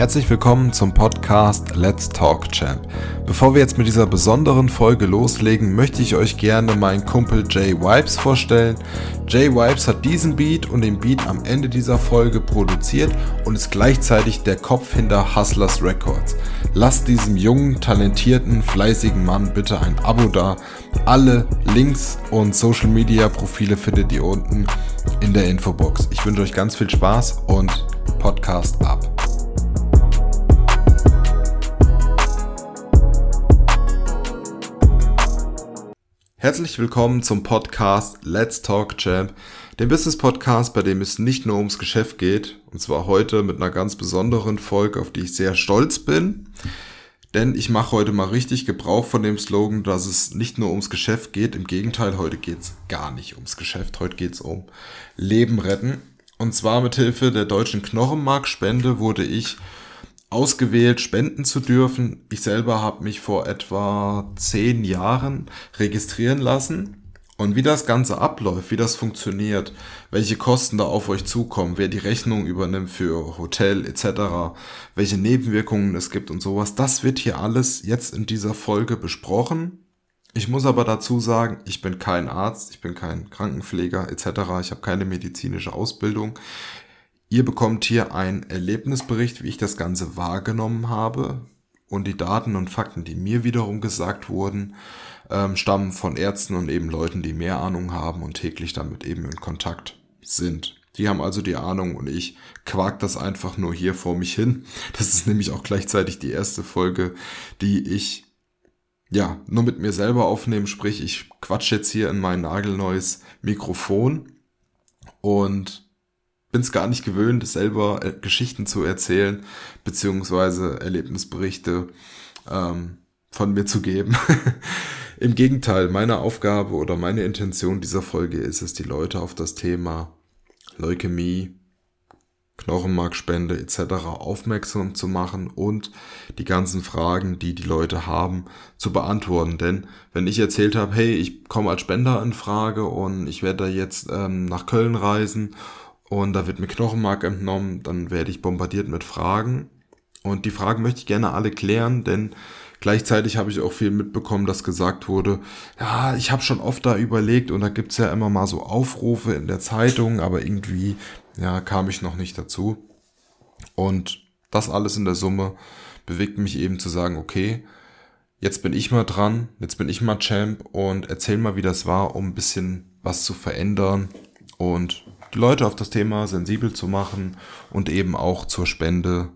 Herzlich willkommen zum Podcast Let's Talk Champ. Bevor wir jetzt mit dieser besonderen Folge loslegen, möchte ich euch gerne meinen Kumpel Jay Wipes vorstellen. Jay Wipes hat diesen Beat und den Beat am Ende dieser Folge produziert und ist gleichzeitig der Kopf hinter Hustlers Records. Lasst diesem jungen, talentierten, fleißigen Mann bitte ein Abo da. Alle Links und Social Media Profile findet ihr unten in der Infobox. Ich wünsche euch ganz viel Spaß und Podcast ab. Herzlich willkommen zum Podcast Let's Talk Champ, dem Business Podcast, bei dem es nicht nur ums Geschäft geht, und zwar heute mit einer ganz besonderen Folge, auf die ich sehr stolz bin. Denn ich mache heute mal richtig Gebrauch von dem Slogan, dass es nicht nur ums Geschäft geht, im Gegenteil, heute geht es gar nicht ums Geschäft, heute geht es um Leben retten. Und zwar mit Hilfe der deutschen Knochenmarkspende wurde ich ausgewählt, spenden zu dürfen. Ich selber habe mich vor etwa zehn Jahren registrieren lassen. Und wie das Ganze abläuft, wie das funktioniert, welche Kosten da auf euch zukommen, wer die Rechnung übernimmt für Hotel etc., welche Nebenwirkungen es gibt und sowas, das wird hier alles jetzt in dieser Folge besprochen. Ich muss aber dazu sagen, ich bin kein Arzt, ich bin kein Krankenpfleger etc., ich habe keine medizinische Ausbildung. Ihr bekommt hier einen Erlebnisbericht, wie ich das Ganze wahrgenommen habe. Und die Daten und Fakten, die mir wiederum gesagt wurden, ähm, stammen von Ärzten und eben Leuten, die mehr Ahnung haben und täglich damit eben in Kontakt sind. Die haben also die Ahnung und ich quak das einfach nur hier vor mich hin. Das ist nämlich auch gleichzeitig die erste Folge, die ich ja nur mit mir selber aufnehme. Sprich, ich quatsch jetzt hier in mein nagelneues Mikrofon und bin es gar nicht gewöhnt, selber äh, Geschichten zu erzählen, beziehungsweise Erlebnisberichte ähm, von mir zu geben. Im Gegenteil, meine Aufgabe oder meine Intention dieser Folge ist es, die Leute auf das Thema Leukämie, Knochenmarkspende etc. aufmerksam zu machen und die ganzen Fragen, die die Leute haben, zu beantworten. Denn wenn ich erzählt habe, hey, ich komme als Spender in Frage und ich werde da jetzt ähm, nach Köln reisen und da wird mir Knochenmark entnommen, dann werde ich bombardiert mit Fragen. Und die Fragen möchte ich gerne alle klären, denn gleichzeitig habe ich auch viel mitbekommen, dass gesagt wurde, ja, ich habe schon oft da überlegt und da gibt's ja immer mal so Aufrufe in der Zeitung, aber irgendwie, ja, kam ich noch nicht dazu. Und das alles in der Summe bewegt mich eben zu sagen, okay, jetzt bin ich mal dran, jetzt bin ich mal Champ und erzähl mal, wie das war, um ein bisschen was zu verändern und die Leute auf das Thema sensibel zu machen und eben auch zur Spende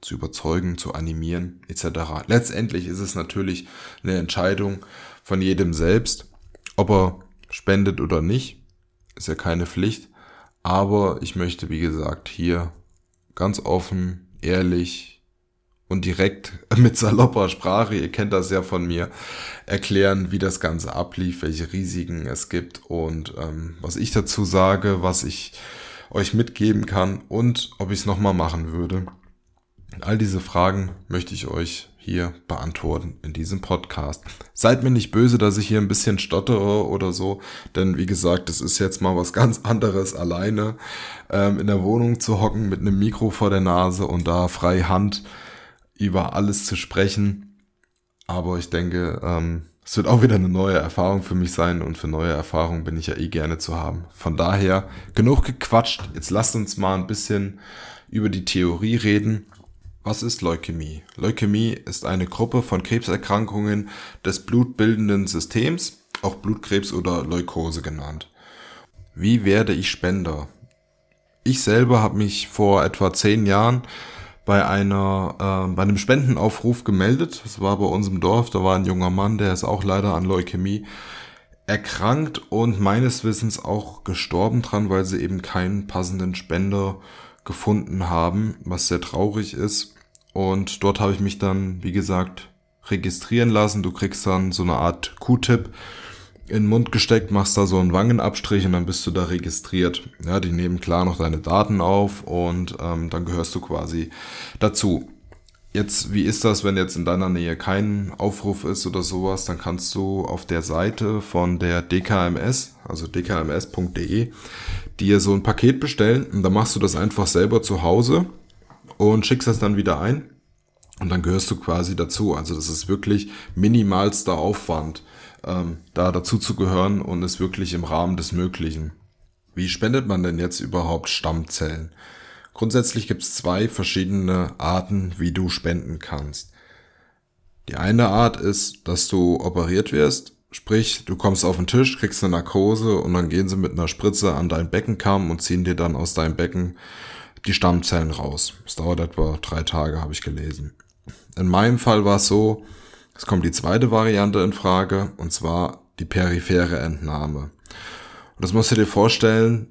zu überzeugen, zu animieren etc. Letztendlich ist es natürlich eine Entscheidung von jedem selbst, ob er spendet oder nicht. Ist ja keine Pflicht. Aber ich möchte, wie gesagt, hier ganz offen, ehrlich, und direkt mit salopper Sprache, ihr kennt das ja von mir, erklären, wie das Ganze ablief, welche Risiken es gibt und ähm, was ich dazu sage, was ich euch mitgeben kann und ob ich es nochmal machen würde. All diese Fragen möchte ich euch hier beantworten in diesem Podcast. Seid mir nicht böse, dass ich hier ein bisschen stottere oder so, denn wie gesagt, es ist jetzt mal was ganz anderes, alleine ähm, in der Wohnung zu hocken mit einem Mikro vor der Nase und da frei Hand über alles zu sprechen. Aber ich denke, ähm, es wird auch wieder eine neue Erfahrung für mich sein und für neue Erfahrungen bin ich ja eh gerne zu haben. Von daher, genug gequatscht. Jetzt lasst uns mal ein bisschen über die Theorie reden. Was ist Leukämie? Leukämie ist eine Gruppe von Krebserkrankungen des blutbildenden Systems, auch Blutkrebs oder Leukose genannt. Wie werde ich Spender? Ich selber habe mich vor etwa zehn Jahren bei einer äh, bei einem Spendenaufruf gemeldet. Das war bei uns im Dorf. Da war ein junger Mann, der ist auch leider an Leukämie erkrankt und meines Wissens auch gestorben dran, weil sie eben keinen passenden Spender gefunden haben, was sehr traurig ist. Und dort habe ich mich dann, wie gesagt, registrieren lassen. Du kriegst dann so eine Art Q-Tip in den Mund gesteckt, machst da so einen Wangenabstrich und dann bist du da registriert. Ja, die nehmen klar noch deine Daten auf und ähm, dann gehörst du quasi dazu. Jetzt, wie ist das, wenn jetzt in deiner Nähe kein Aufruf ist oder sowas, dann kannst du auf der Seite von der DKMS, also dkms.de, dir so ein Paket bestellen und dann machst du das einfach selber zu Hause und schickst das dann wieder ein. Und dann gehörst du quasi dazu. Also das ist wirklich minimalster Aufwand, ähm, da dazu zu gehören und ist wirklich im Rahmen des Möglichen. Wie spendet man denn jetzt überhaupt Stammzellen? Grundsätzlich gibt es zwei verschiedene Arten, wie du spenden kannst. Die eine Art ist, dass du operiert wirst, sprich, du kommst auf den Tisch, kriegst eine Narkose und dann gehen sie mit einer Spritze an dein Beckenkamm und ziehen dir dann aus deinem Becken die Stammzellen raus. Es dauert etwa drei Tage, habe ich gelesen. In meinem Fall war es so, es kommt die zweite Variante in Frage, und zwar die periphere Entnahme. Und das musst du dir vorstellen,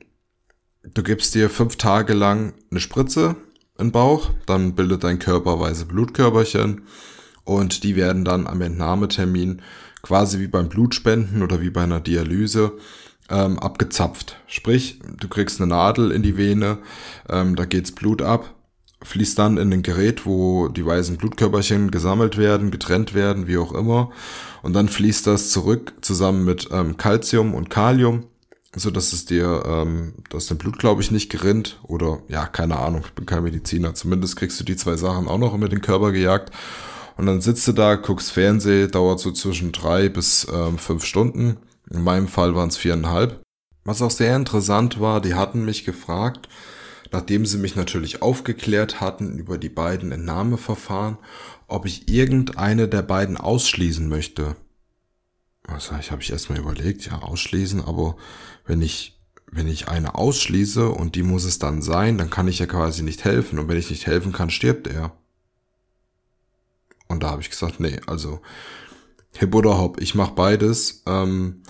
du gibst dir fünf Tage lang eine Spritze in den Bauch, dann bildet dein Körper weiße Blutkörperchen und die werden dann am Entnahmetermin quasi wie beim Blutspenden oder wie bei einer Dialyse ähm, abgezapft. Sprich, du kriegst eine Nadel in die Vene, ähm, da geht's Blut ab, fließt dann in ein Gerät, wo die weißen Blutkörperchen gesammelt werden, getrennt werden, wie auch immer. Und dann fließt das zurück zusammen mit ähm, Calcium und Kalium, so dass es dir, ähm, dass dein Blut, glaube ich, nicht gerinnt. Oder ja, keine Ahnung, ich bin kein Mediziner. Zumindest kriegst du die zwei Sachen auch noch mit den Körper gejagt. Und dann sitzt du da, guckst Fernsehen, dauert so zwischen drei bis ähm, fünf Stunden. In meinem Fall waren es viereinhalb. Was auch sehr interessant war, die hatten mich gefragt, nachdem sie mich natürlich aufgeklärt hatten über die beiden Entnahmeverfahren, ob ich irgendeine der beiden ausschließen möchte. Also ich habe ich erstmal überlegt, ja, ausschließen, aber wenn ich, wenn ich eine ausschließe und die muss es dann sein, dann kann ich ja quasi nicht helfen. Und wenn ich nicht helfen kann, stirbt er. Und da habe ich gesagt, nee, also Hip oder Hop, ich mache beides. Ähm,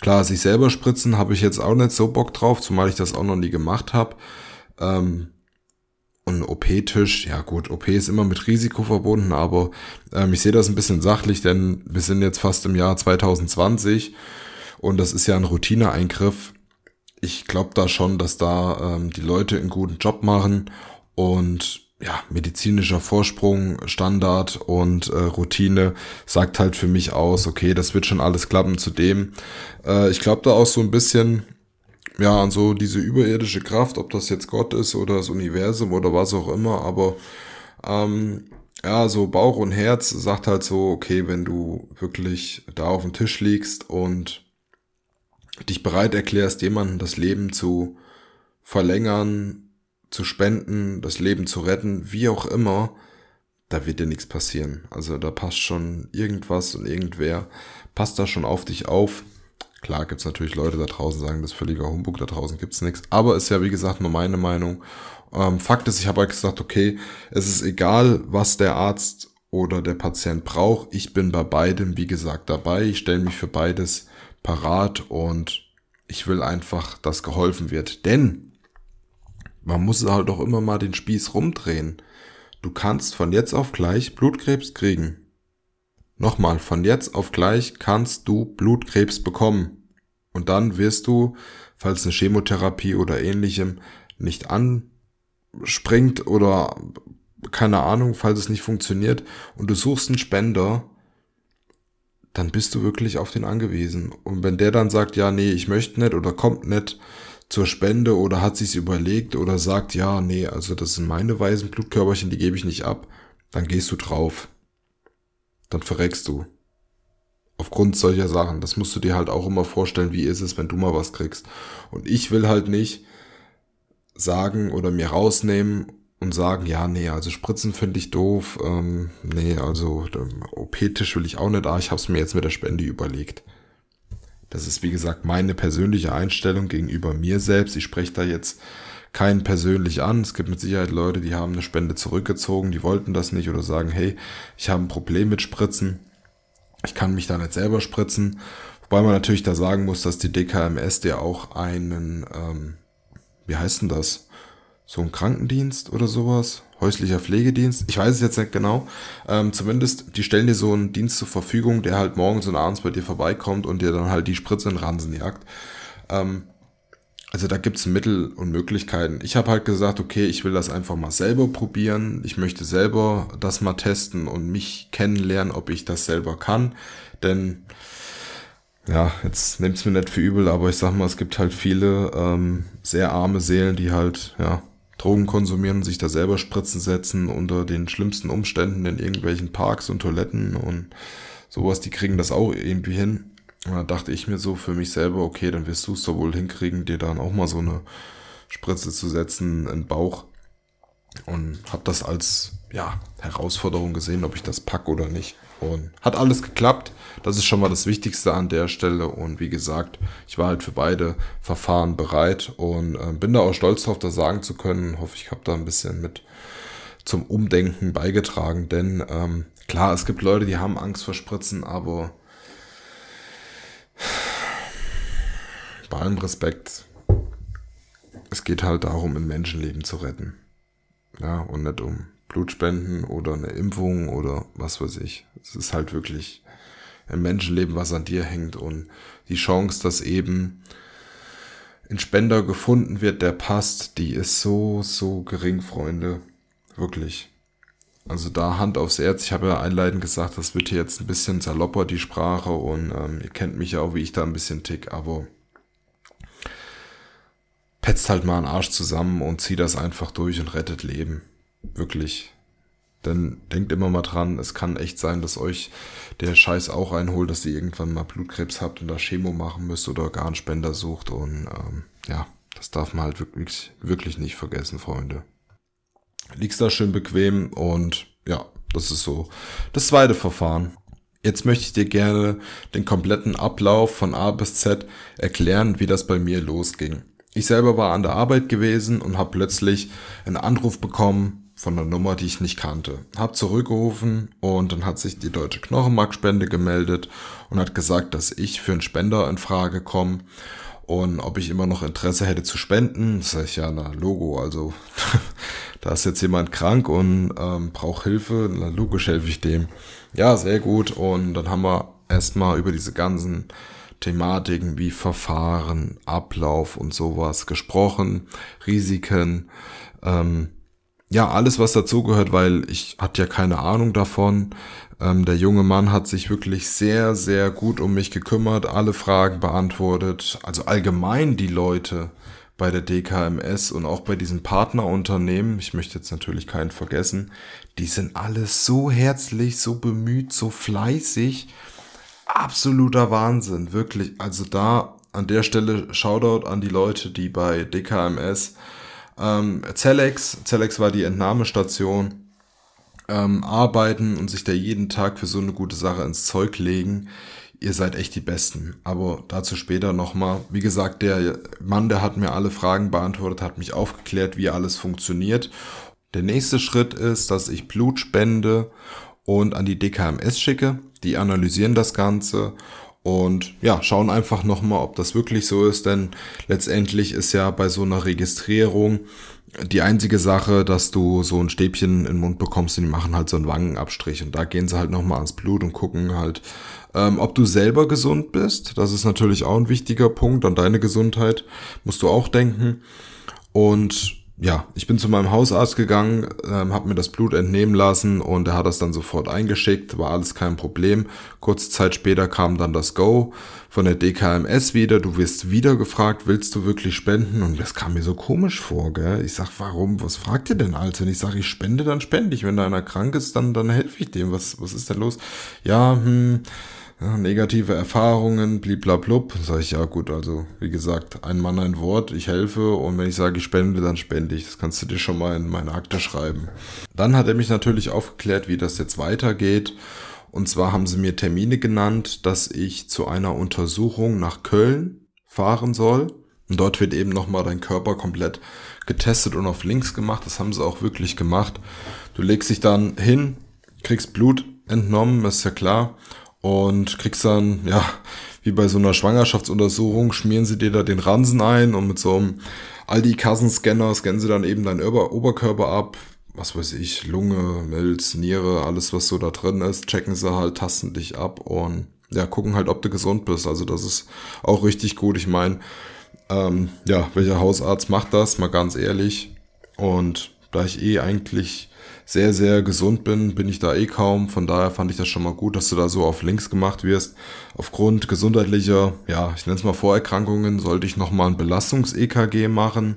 klar, sich selber spritzen habe ich jetzt auch nicht so Bock drauf, zumal ich das auch noch nie gemacht habe. Ähm, und OP-Tisch, ja gut, OP ist immer mit Risiko verbunden, aber ähm, ich sehe das ein bisschen sachlich, denn wir sind jetzt fast im Jahr 2020 und das ist ja ein Routineeingriff. Ich glaube da schon, dass da ähm, die Leute einen guten Job machen und ja, medizinischer Vorsprung, Standard und äh, Routine sagt halt für mich aus, okay, das wird schon alles klappen. Zudem, äh, ich glaube da auch so ein bisschen, ja, an so diese überirdische Kraft, ob das jetzt Gott ist oder das Universum oder was auch immer, aber ähm, ja, so Bauch und Herz sagt halt so, okay, wenn du wirklich da auf dem Tisch liegst und dich bereit erklärst, jemanden das Leben zu verlängern, zu spenden, das Leben zu retten, wie auch immer, da wird dir nichts passieren. Also da passt schon irgendwas und irgendwer, passt da schon auf dich auf. Klar gibt's natürlich Leute da draußen, sagen, das ist völliger Humbug, da draußen gibt's nichts. Aber ist ja, wie gesagt, nur meine Meinung. Ähm, Fakt ist, ich habe halt gesagt, okay, es ist egal, was der Arzt oder der Patient braucht. Ich bin bei beidem, wie gesagt, dabei. Ich stelle mich für beides parat und ich will einfach, dass geholfen wird. Denn man muss halt auch immer mal den Spieß rumdrehen. Du kannst von jetzt auf gleich Blutkrebs kriegen. Nochmal, von jetzt auf gleich kannst du Blutkrebs bekommen. Und dann wirst du, falls eine Chemotherapie oder ähnlichem nicht anspringt oder keine Ahnung, falls es nicht funktioniert und du suchst einen Spender, dann bist du wirklich auf den angewiesen. Und wenn der dann sagt, ja, nee, ich möchte nicht oder kommt nicht, zur Spende oder hat sich's überlegt oder sagt, ja, nee, also das sind meine weißen Blutkörperchen, die gebe ich nicht ab, dann gehst du drauf. Dann verreckst du. Aufgrund solcher Sachen. Das musst du dir halt auch immer vorstellen, wie ist es, wenn du mal was kriegst. Und ich will halt nicht sagen oder mir rausnehmen und sagen, ja, nee, also Spritzen finde ich doof, ähm, nee, also OP-Tisch will ich auch nicht, ah, ich habe es mir jetzt mit der Spende überlegt. Das ist, wie gesagt, meine persönliche Einstellung gegenüber mir selbst. Ich spreche da jetzt keinen persönlich an. Es gibt mit Sicherheit Leute, die haben eine Spende zurückgezogen, die wollten das nicht oder sagen, hey, ich habe ein Problem mit Spritzen. Ich kann mich da nicht selber spritzen. Wobei man natürlich da sagen muss, dass die DKMS ja auch einen, ähm, wie heißt denn das? So ein Krankendienst oder sowas? häuslicher Pflegedienst. Ich weiß es jetzt nicht genau. Ähm, zumindest, die stellen dir so einen Dienst zur Verfügung, der halt morgens und abends bei dir vorbeikommt und dir dann halt die Spritze in Ransen jagt. Ähm, also da gibt's Mittel und Möglichkeiten. Ich habe halt gesagt, okay, ich will das einfach mal selber probieren. Ich möchte selber das mal testen und mich kennenlernen, ob ich das selber kann. Denn ja, jetzt nehmt's mir nicht für übel, aber ich sag mal, es gibt halt viele ähm, sehr arme Seelen, die halt ja Drogen konsumieren sich da selber Spritzen setzen unter den schlimmsten Umständen in irgendwelchen Parks und Toiletten und sowas, die kriegen das auch irgendwie hin. Und da dachte ich mir so für mich selber, okay, dann wirst du es doch wohl hinkriegen, dir dann auch mal so eine Spritze zu setzen in den Bauch. Und habe das als ja, Herausforderung gesehen, ob ich das packe oder nicht. Und hat alles geklappt. Das ist schon mal das Wichtigste an der Stelle. Und wie gesagt, ich war halt für beide Verfahren bereit und äh, bin da auch stolz darauf, das sagen zu können. Hoffe, ich habe da ein bisschen mit zum Umdenken beigetragen. Denn ähm, klar, es gibt Leute, die haben Angst vor Spritzen, aber bei allem Respekt, es geht halt darum, ein Menschenleben zu retten. Ja, und nicht um Blutspenden oder eine Impfung oder was weiß ich. Es ist halt wirklich ein Menschenleben, was an dir hängt und die Chance, dass eben ein Spender gefunden wird, der passt, die ist so, so gering, Freunde. Wirklich. Also da Hand aufs Herz. Ich habe ja einleitend gesagt, das wird hier jetzt ein bisschen salopper, die Sprache. Und ähm, ihr kennt mich ja auch, wie ich da ein bisschen tick. Aber petzt halt mal einen Arsch zusammen und zieht das einfach durch und rettet Leben. Wirklich. Denn denkt immer mal dran, es kann echt sein, dass euch der Scheiß auch einholt, dass ihr irgendwann mal Blutkrebs habt und da Chemo machen müsst oder Organspender sucht. Und ähm, ja, das darf man halt wirklich, wirklich nicht vergessen, Freunde. Liegst da schön bequem und ja, das ist so das zweite Verfahren. Jetzt möchte ich dir gerne den kompletten Ablauf von A bis Z erklären, wie das bei mir losging. Ich selber war an der Arbeit gewesen und habe plötzlich einen Anruf bekommen von einer Nummer, die ich nicht kannte. Hab zurückgerufen und dann hat sich die Deutsche Knochenmarkspende gemeldet und hat gesagt, dass ich für einen Spender in Frage komme und ob ich immer noch Interesse hätte zu spenden. Das ich ja, na Logo, also da ist jetzt jemand krank und ähm, braucht Hilfe, na logisch helfe ich dem. Ja, sehr gut und dann haben wir erstmal über diese ganzen Thematiken wie Verfahren, Ablauf und sowas gesprochen, Risiken, ähm, ja, alles, was dazugehört, weil ich hatte ja keine Ahnung davon. Ähm, der junge Mann hat sich wirklich sehr, sehr gut um mich gekümmert, alle Fragen beantwortet. Also allgemein die Leute bei der DKMS und auch bei diesen Partnerunternehmen, ich möchte jetzt natürlich keinen vergessen, die sind alle so herzlich, so bemüht, so fleißig absoluter Wahnsinn, wirklich. Also da an der Stelle Shoutout an die Leute, die bei DKMS ähm, Celex, Celex war die Entnahmestation, ähm, arbeiten und sich da jeden Tag für so eine gute Sache ins Zeug legen. Ihr seid echt die Besten. Aber dazu später nochmal. Wie gesagt, der Mann, der hat mir alle Fragen beantwortet, hat mich aufgeklärt, wie alles funktioniert. Der nächste Schritt ist, dass ich Blut spende und an die DKMS schicke. Die analysieren das Ganze und ja, schauen einfach nochmal, ob das wirklich so ist, denn letztendlich ist ja bei so einer Registrierung die einzige Sache, dass du so ein Stäbchen in den Mund bekommst und die machen halt so einen Wangenabstrich und da gehen sie halt nochmal ans Blut und gucken halt, ähm, ob du selber gesund bist. Das ist natürlich auch ein wichtiger Punkt. An deine Gesundheit musst du auch denken. Und ja, ich bin zu meinem Hausarzt gegangen, ähm, habe mir das Blut entnehmen lassen und er hat das dann sofort eingeschickt, war alles kein Problem. Kurze Zeit später kam dann das Go von der DKMS wieder, du wirst wieder gefragt, willst du wirklich spenden? Und das kam mir so komisch vor, gell? Ich sag, warum, was fragt ihr denn als? Wenn ich sage, ich spende, dann spende ich. Wenn da einer krank ist, dann, dann helfe ich dem. Was, was ist denn los? Ja, hm, ja, negative Erfahrungen, bliblablub. Sag ich, ja gut, also wie gesagt, ein Mann, ein Wort, ich helfe und wenn ich sage, ich spende, dann spende ich. Das kannst du dir schon mal in meine Akte schreiben. Dann hat er mich natürlich aufgeklärt, wie das jetzt weitergeht. Und zwar haben sie mir Termine genannt, dass ich zu einer Untersuchung nach Köln fahren soll. Und dort wird eben nochmal dein Körper komplett getestet und auf links gemacht. Das haben sie auch wirklich gemacht. Du legst dich dann hin, kriegst Blut entnommen, ist ja klar und kriegst dann, ja, wie bei so einer Schwangerschaftsuntersuchung, schmieren sie dir da den Ransen ein und mit so einem Aldi-Kassenscanner scannen sie dann eben deinen Ober Oberkörper ab, was weiß ich, Lunge, Milz, Niere, alles was so da drin ist, checken sie halt, tasten dich ab und ja, gucken halt, ob du gesund bist. Also das ist auch richtig gut. Ich meine, ähm, ja, welcher Hausarzt macht das, mal ganz ehrlich. Und da ich eh eigentlich sehr, sehr gesund bin, bin ich da eh kaum. Von daher fand ich das schon mal gut, dass du da so auf links gemacht wirst. Aufgrund gesundheitlicher, ja, ich nenne es mal Vorerkrankungen, sollte ich nochmal ein Belastungs-EKG machen.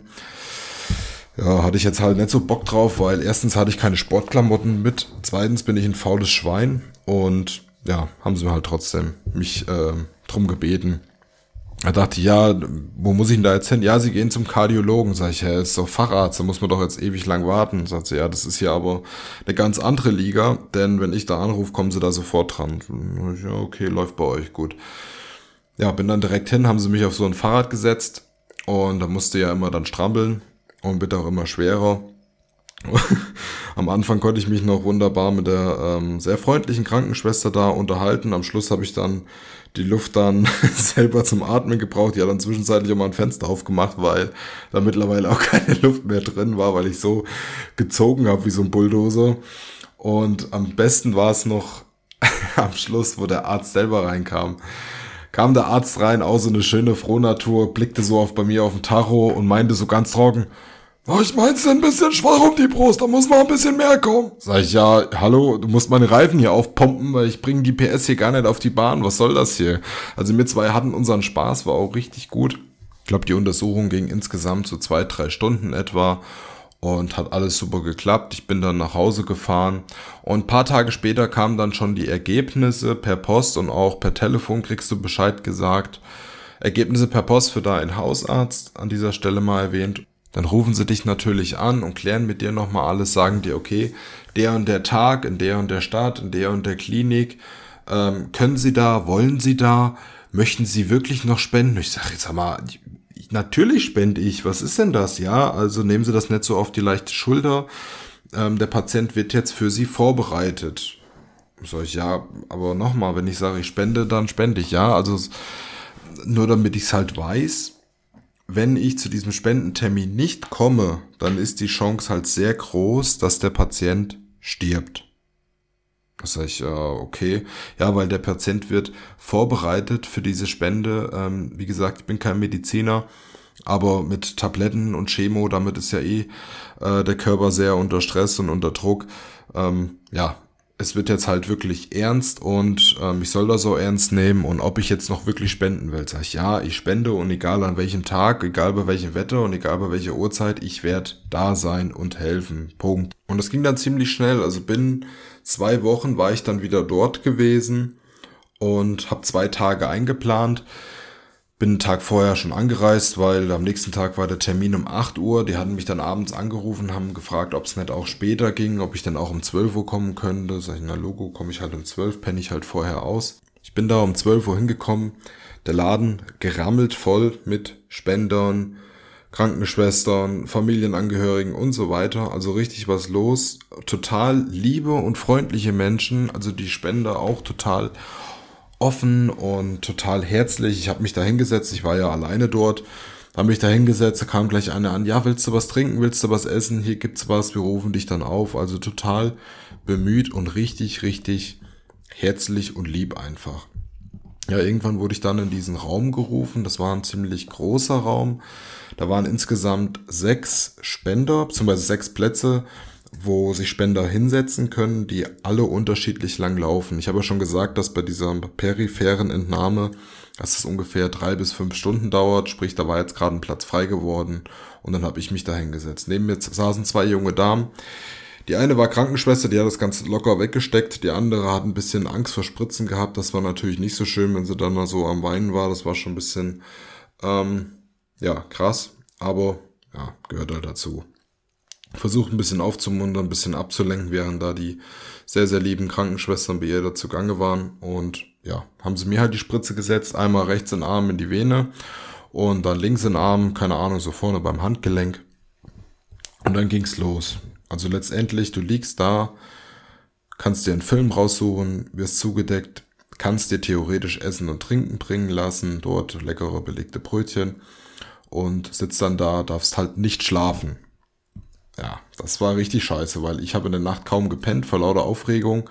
Ja, hatte ich jetzt halt nicht so Bock drauf, weil erstens hatte ich keine Sportklamotten mit, zweitens bin ich ein faules Schwein und ja, haben sie mir halt trotzdem mich äh, drum gebeten. Da dachte ich, ja, wo muss ich denn da jetzt hin? Ja, sie gehen zum Kardiologen. Sag ich, ja, ist doch Facharzt, da muss man doch jetzt ewig lang warten. Sagt sie, ja, das ist ja aber eine ganz andere Liga, denn wenn ich da anrufe, kommen sie da sofort dran. Ja, okay, läuft bei euch, gut. Ja, bin dann direkt hin, haben sie mich auf so ein Fahrrad gesetzt und da musste ja immer dann strampeln und wird auch immer schwerer. Am Anfang konnte ich mich noch wunderbar mit der ähm, sehr freundlichen Krankenschwester da unterhalten. Am Schluss habe ich dann die Luft dann selber zum Atmen gebraucht. Die hat dann zwischenzeitlich auch mal ein Fenster aufgemacht, weil da mittlerweile auch keine Luft mehr drin war, weil ich so gezogen habe wie so ein Bulldozer. Und am besten war es noch am Schluss, wo der Arzt selber reinkam. Kam der Arzt rein, auch so eine schöne Frohnatur, blickte so auf bei mir auf den Tacho und meinte so ganz trocken, ich mein's ein bisschen schwach um die Brust, da muss mal ein bisschen mehr kommen. Sag ich, ja, hallo, du musst meine Reifen hier aufpumpen, weil ich bringe die PS hier gar nicht auf die Bahn. Was soll das hier? Also wir zwei hatten unseren Spaß, war auch richtig gut. Ich glaube, die Untersuchung ging insgesamt so zwei, drei Stunden etwa und hat alles super geklappt. Ich bin dann nach Hause gefahren und paar Tage später kamen dann schon die Ergebnisse per Post und auch per Telefon kriegst du Bescheid gesagt. Ergebnisse per Post für deinen Hausarzt an dieser Stelle mal erwähnt dann rufen sie dich natürlich an und klären mit dir nochmal alles, sagen dir, okay, der und der Tag, in der und der Stadt, in der und der Klinik, ähm, können sie da, wollen sie da, möchten sie wirklich noch spenden? Ich sage, jetzt mal, natürlich spende ich, was ist denn das? Ja, also nehmen sie das nicht so auf die leichte Schulter. Ähm, der Patient wird jetzt für sie vorbereitet. Sag ich, ja, aber nochmal, wenn ich sage, ich spende, dann spende ich, ja. Also nur damit ich es halt weiß, wenn ich zu diesem Spendentermin nicht komme, dann ist die Chance halt sehr groß, dass der Patient stirbt. Das sage ich, äh, okay. Ja, weil der Patient wird vorbereitet für diese Spende. Ähm, wie gesagt, ich bin kein Mediziner, aber mit Tabletten und Chemo, damit ist ja eh äh, der Körper sehr unter Stress und unter Druck. Ähm, ja, es wird jetzt halt wirklich ernst und ähm, ich soll das so ernst nehmen und ob ich jetzt noch wirklich spenden will. Sag ich, ja, ich spende und egal an welchem Tag, egal bei welchem Wetter und egal bei welcher Uhrzeit, ich werde da sein und helfen. Punkt. Und das ging dann ziemlich schnell. Also binnen zwei Wochen war ich dann wieder dort gewesen und habe zwei Tage eingeplant. Bin einen Tag vorher schon angereist, weil am nächsten Tag war der Termin um 8 Uhr. Die hatten mich dann abends angerufen, haben gefragt, ob es nicht auch später ging, ob ich dann auch um 12 Uhr kommen könnte. Sag ich, na Logo, komme ich halt um 12, penne ich halt vorher aus. Ich bin da um 12 Uhr hingekommen. Der Laden gerammelt voll mit Spendern, Krankenschwestern, Familienangehörigen und so weiter. Also richtig was los. Total liebe und freundliche Menschen. Also die Spender auch total offen und total herzlich. Ich habe mich da hingesetzt, ich war ja alleine dort, habe mich da hingesetzt, da kam gleich einer an, ja, willst du was trinken, willst du was essen, hier gibt's was, wir rufen dich dann auf. Also total bemüht und richtig, richtig herzlich und lieb einfach. Ja, irgendwann wurde ich dann in diesen Raum gerufen. Das war ein ziemlich großer Raum. Da waren insgesamt sechs Spender, beziehungsweise sechs Plätze wo sich Spender hinsetzen können, die alle unterschiedlich lang laufen. Ich habe ja schon gesagt, dass bei dieser peripheren Entnahme, dass es ungefähr drei bis fünf Stunden dauert, sprich, da war jetzt gerade ein Platz frei geworden und dann habe ich mich da hingesetzt. Neben mir saßen zwei junge Damen. Die eine war Krankenschwester, die hat das ganz locker weggesteckt. Die andere hat ein bisschen Angst vor Spritzen gehabt. Das war natürlich nicht so schön, wenn sie dann mal so am Weinen war. Das war schon ein bisschen, ähm, ja, krass. Aber ja, gehört halt dazu versucht ein bisschen aufzumuntern, ein bisschen abzulenken, während da die sehr, sehr lieben Krankenschwestern bei ihr dazu Gange waren. Und ja, haben sie mir halt die Spritze gesetzt, einmal rechts in den Arm in die Vene und dann links in den Arm, keine Ahnung, so vorne beim Handgelenk. Und dann ging's los. Also letztendlich, du liegst da, kannst dir einen Film raussuchen, wirst zugedeckt, kannst dir theoretisch Essen und Trinken bringen lassen, dort leckere belegte Brötchen und sitzt dann da, darfst halt nicht schlafen ja, das war richtig scheiße, weil ich habe in der Nacht kaum gepennt vor lauter Aufregung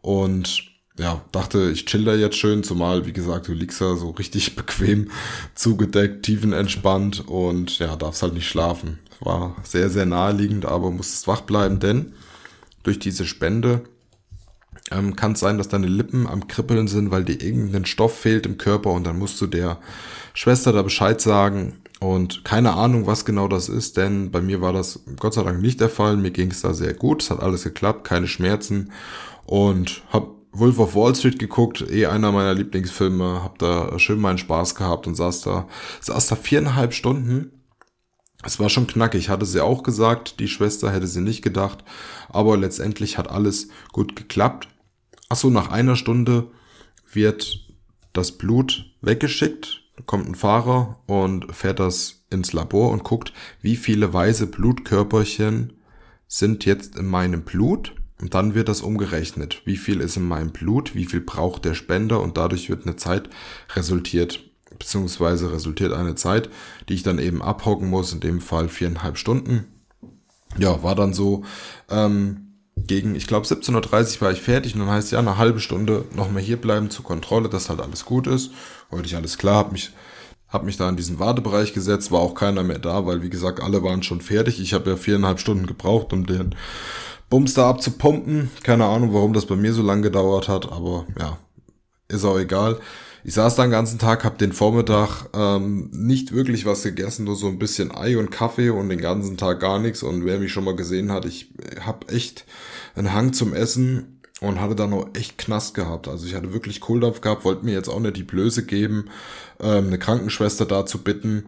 und ja, dachte, ich chill da jetzt schön, zumal, wie gesagt, du liegst da so richtig bequem zugedeckt, tiefenentspannt und ja, darfst halt nicht schlafen. War sehr, sehr naheliegend, aber musstest wach bleiben, denn durch diese Spende ähm, kann es sein, dass deine Lippen am Kribbeln sind, weil dir irgendein Stoff fehlt im Körper und dann musst du der Schwester da Bescheid sagen. Und keine Ahnung, was genau das ist, denn bei mir war das Gott sei Dank nicht der Fall. Mir ging es da sehr gut, es hat alles geklappt, keine Schmerzen und habe Wolf of Wall Street geguckt, eh einer meiner Lieblingsfilme, hab da schön meinen Spaß gehabt und saß da, saß da viereinhalb Stunden. Es war schon knackig, hatte sie auch gesagt, die Schwester hätte sie nicht gedacht, aber letztendlich hat alles gut geklappt. Achso, nach einer Stunde wird das Blut weggeschickt, kommt ein Fahrer und fährt das ins Labor und guckt, wie viele weiße Blutkörperchen sind jetzt in meinem Blut und dann wird das umgerechnet. Wie viel ist in meinem Blut, wie viel braucht der Spender und dadurch wird eine Zeit resultiert, beziehungsweise resultiert eine Zeit, die ich dann eben abhocken muss, in dem Fall viereinhalb Stunden. Ja, war dann so, ähm, gegen, ich glaube 17.30 Uhr war ich fertig und dann heißt ja, eine halbe Stunde noch mal hier bleiben zur Kontrolle, dass halt alles gut ist. Heute ich alles klar, habe mich, hab mich da in diesen Wartebereich gesetzt, war auch keiner mehr da, weil wie gesagt, alle waren schon fertig. Ich habe ja viereinhalb Stunden gebraucht, um den Bums da abzupumpen. Keine Ahnung, warum das bei mir so lange gedauert hat, aber ja, ist auch egal. Ich saß da den ganzen Tag, hab den Vormittag ähm, nicht wirklich was gegessen, nur so ein bisschen Ei und Kaffee und den ganzen Tag gar nichts. Und wer mich schon mal gesehen hat, ich hab echt einen Hang zum Essen und hatte dann noch echt Knast gehabt. Also ich hatte wirklich Kohldampf gehabt, wollte mir jetzt auch nicht die Blöße geben, ähm, eine Krankenschwester da zu bitten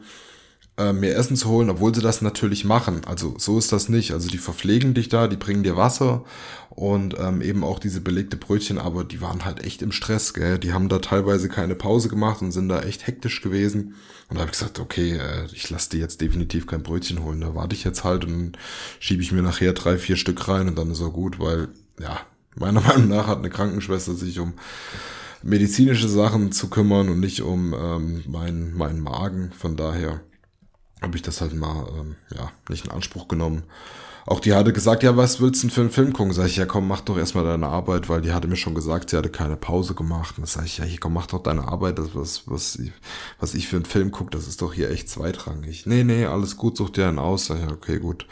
äh, mir Essen zu holen, obwohl sie das natürlich machen. Also so ist das nicht. Also die verpflegen dich da, die bringen dir Wasser und ähm, eben auch diese belegte Brötchen, aber die waren halt echt im Stress, gell? Die haben da teilweise keine Pause gemacht und sind da echt hektisch gewesen. Und da habe ich gesagt, okay, äh, ich lasse dir jetzt definitiv kein Brötchen holen. Da warte ich jetzt halt und schiebe ich mir nachher drei, vier Stück rein und dann ist er gut, weil, ja, meiner Meinung nach hat eine Krankenschwester sich um medizinische Sachen zu kümmern und nicht um ähm, meinen, meinen Magen. Von daher habe ich das halt mal, ähm, ja, nicht in Anspruch genommen. Auch die hatte gesagt, ja, was willst du denn für einen Film gucken? Sag ich, ja, komm, mach doch erstmal deine Arbeit, weil die hatte mir schon gesagt, sie hatte keine Pause gemacht. Und dann sag ich, ja, hier, komm, mach doch deine Arbeit. Das, was, was, was ich für einen Film gucke, das ist doch hier echt zweitrangig. Nee, nee, alles gut, such dir einen aus. Sag ich, okay, gut.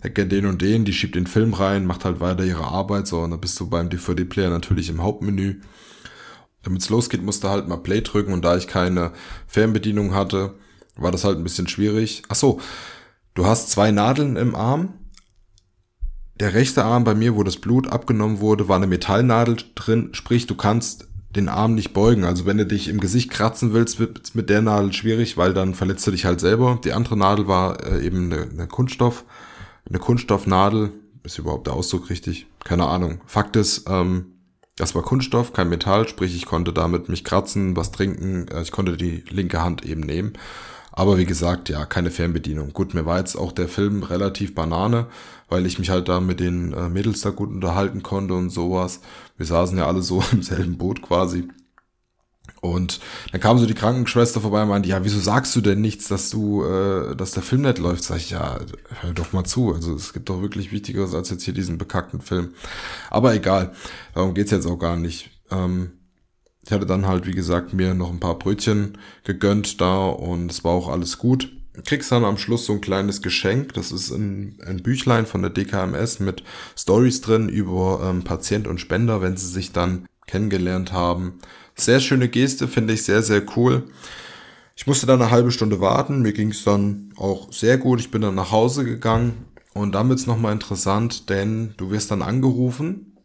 Er kennt den und den, die schiebt den Film rein, macht halt weiter ihre Arbeit, so, und dann bist du beim DVD-Player natürlich im Hauptmenü. Damit's losgeht, musste halt mal Play drücken und da ich keine Fernbedienung hatte, war das halt ein bisschen schwierig. Ach so, du hast zwei Nadeln im Arm. Der rechte Arm bei mir, wo das Blut abgenommen wurde, war eine Metallnadel drin. Sprich, du kannst den Arm nicht beugen. Also wenn du dich im Gesicht kratzen willst, wird es mit der Nadel schwierig, weil dann verletzt du dich halt selber. Die andere Nadel war äh, eben eine, eine Kunststoff, eine Kunststoffnadel. Ist überhaupt der Ausdruck richtig? Keine Ahnung. Fakt ist, ähm, das war Kunststoff, kein Metall, sprich ich konnte damit mich kratzen, was trinken, äh, ich konnte die linke Hand eben nehmen. Aber wie gesagt, ja, keine Fernbedienung. Gut, mir war jetzt auch der Film relativ Banane, weil ich mich halt da mit den äh, Mädels da gut unterhalten konnte und sowas. Wir saßen ja alle so im selben Boot quasi. Und dann kam so die Krankenschwester vorbei und meinte, ja, wieso sagst du denn nichts, dass du, äh, dass der Film nicht läuft? Sag ich, ja, hör doch mal zu. Also es gibt doch wirklich Wichtigeres als jetzt hier diesen bekackten Film. Aber egal, darum geht's jetzt auch gar nicht. Ähm, ich hatte dann halt, wie gesagt, mir noch ein paar Brötchen gegönnt da und es war auch alles gut. Kriegst dann am Schluss so ein kleines Geschenk. Das ist ein, ein Büchlein von der DKMS mit Stories drin über ähm, Patient und Spender, wenn sie sich dann kennengelernt haben. Sehr schöne Geste, finde ich sehr, sehr cool. Ich musste dann eine halbe Stunde warten. Mir ging es dann auch sehr gut. Ich bin dann nach Hause gegangen. Und wird es nochmal interessant, denn du wirst dann angerufen,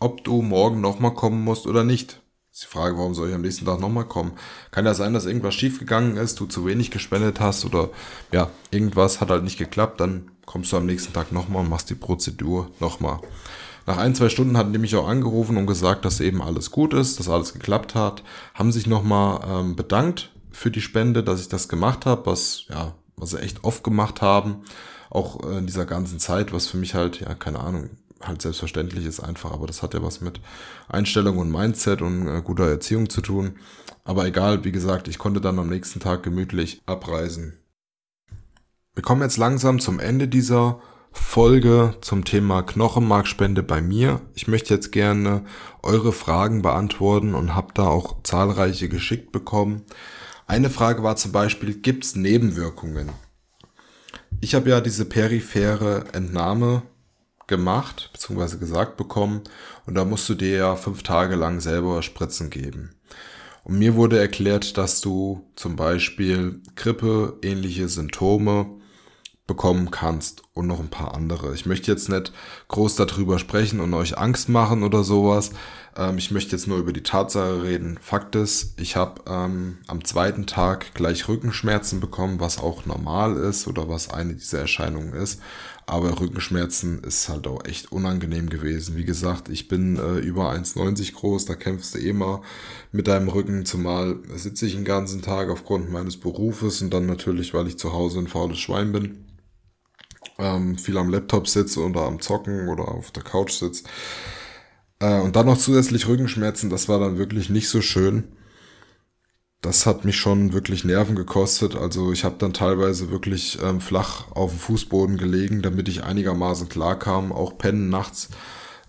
ob du morgen nochmal kommen musst oder nicht. Ist die Frage, warum soll ich am nächsten Tag nochmal kommen? Kann ja sein, dass irgendwas schiefgegangen ist, du zu wenig gespendet hast oder ja, irgendwas hat halt nicht geklappt, dann kommst du am nächsten Tag nochmal und machst die Prozedur nochmal. Nach ein, zwei Stunden hatten die mich auch angerufen und gesagt, dass eben alles gut ist, dass alles geklappt hat, haben sich nochmal ähm, bedankt für die Spende, dass ich das gemacht habe, was, ja, was sie echt oft gemacht haben, auch in dieser ganzen Zeit, was für mich halt, ja, keine Ahnung, halt selbstverständlich ist einfach, aber das hat ja was mit Einstellung und Mindset und äh, guter Erziehung zu tun. Aber egal, wie gesagt, ich konnte dann am nächsten Tag gemütlich abreisen. Wir kommen jetzt langsam zum Ende dieser Folge zum Thema Knochenmarkspende bei mir. Ich möchte jetzt gerne eure Fragen beantworten und habe da auch zahlreiche geschickt bekommen. Eine Frage war zum Beispiel, gibt es Nebenwirkungen? Ich habe ja diese periphere Entnahme gemacht, beziehungsweise gesagt bekommen. Und da musst du dir ja fünf Tage lang selber Spritzen geben. Und mir wurde erklärt, dass du zum Beispiel Grippe, ähnliche Symptome bekommen kannst und noch ein paar andere. Ich möchte jetzt nicht groß darüber sprechen und euch Angst machen oder sowas. Ähm, ich möchte jetzt nur über die Tatsache reden. Fakt ist, ich habe ähm, am zweiten Tag gleich Rückenschmerzen bekommen, was auch normal ist oder was eine dieser Erscheinungen ist. Aber Rückenschmerzen ist halt auch echt unangenehm gewesen. Wie gesagt, ich bin äh, über 1,90 groß, da kämpfst du immer mit deinem Rücken, zumal sitze ich den ganzen Tag aufgrund meines Berufes und dann natürlich, weil ich zu Hause ein faules Schwein bin, ähm, viel am Laptop sitze oder am Zocken oder auf der Couch sitze. Äh, und dann noch zusätzlich Rückenschmerzen, das war dann wirklich nicht so schön das hat mich schon wirklich Nerven gekostet. Also ich habe dann teilweise wirklich ähm, flach auf dem Fußboden gelegen, damit ich einigermaßen klar kam. Auch Pennen nachts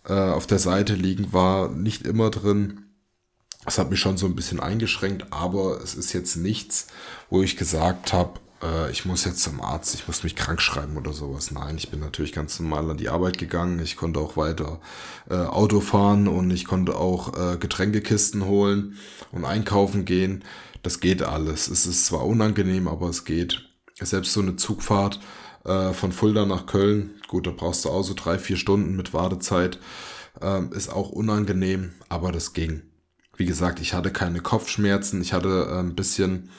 äh, auf der Seite liegen war nicht immer drin. Das hat mich schon so ein bisschen eingeschränkt, aber es ist jetzt nichts, wo ich gesagt habe, äh, ich muss jetzt zum Arzt, ich muss mich krank schreiben oder sowas. Nein, ich bin natürlich ganz normal an die Arbeit gegangen. Ich konnte auch weiter äh, Auto fahren und ich konnte auch äh, Getränkekisten holen und einkaufen gehen. Das geht alles. Es ist zwar unangenehm, aber es geht. Selbst so eine Zugfahrt äh, von Fulda nach Köln, gut, da brauchst du auch so drei, vier Stunden mit Wartezeit, äh, ist auch unangenehm, aber das ging. Wie gesagt, ich hatte keine Kopfschmerzen, ich hatte äh, ein bisschen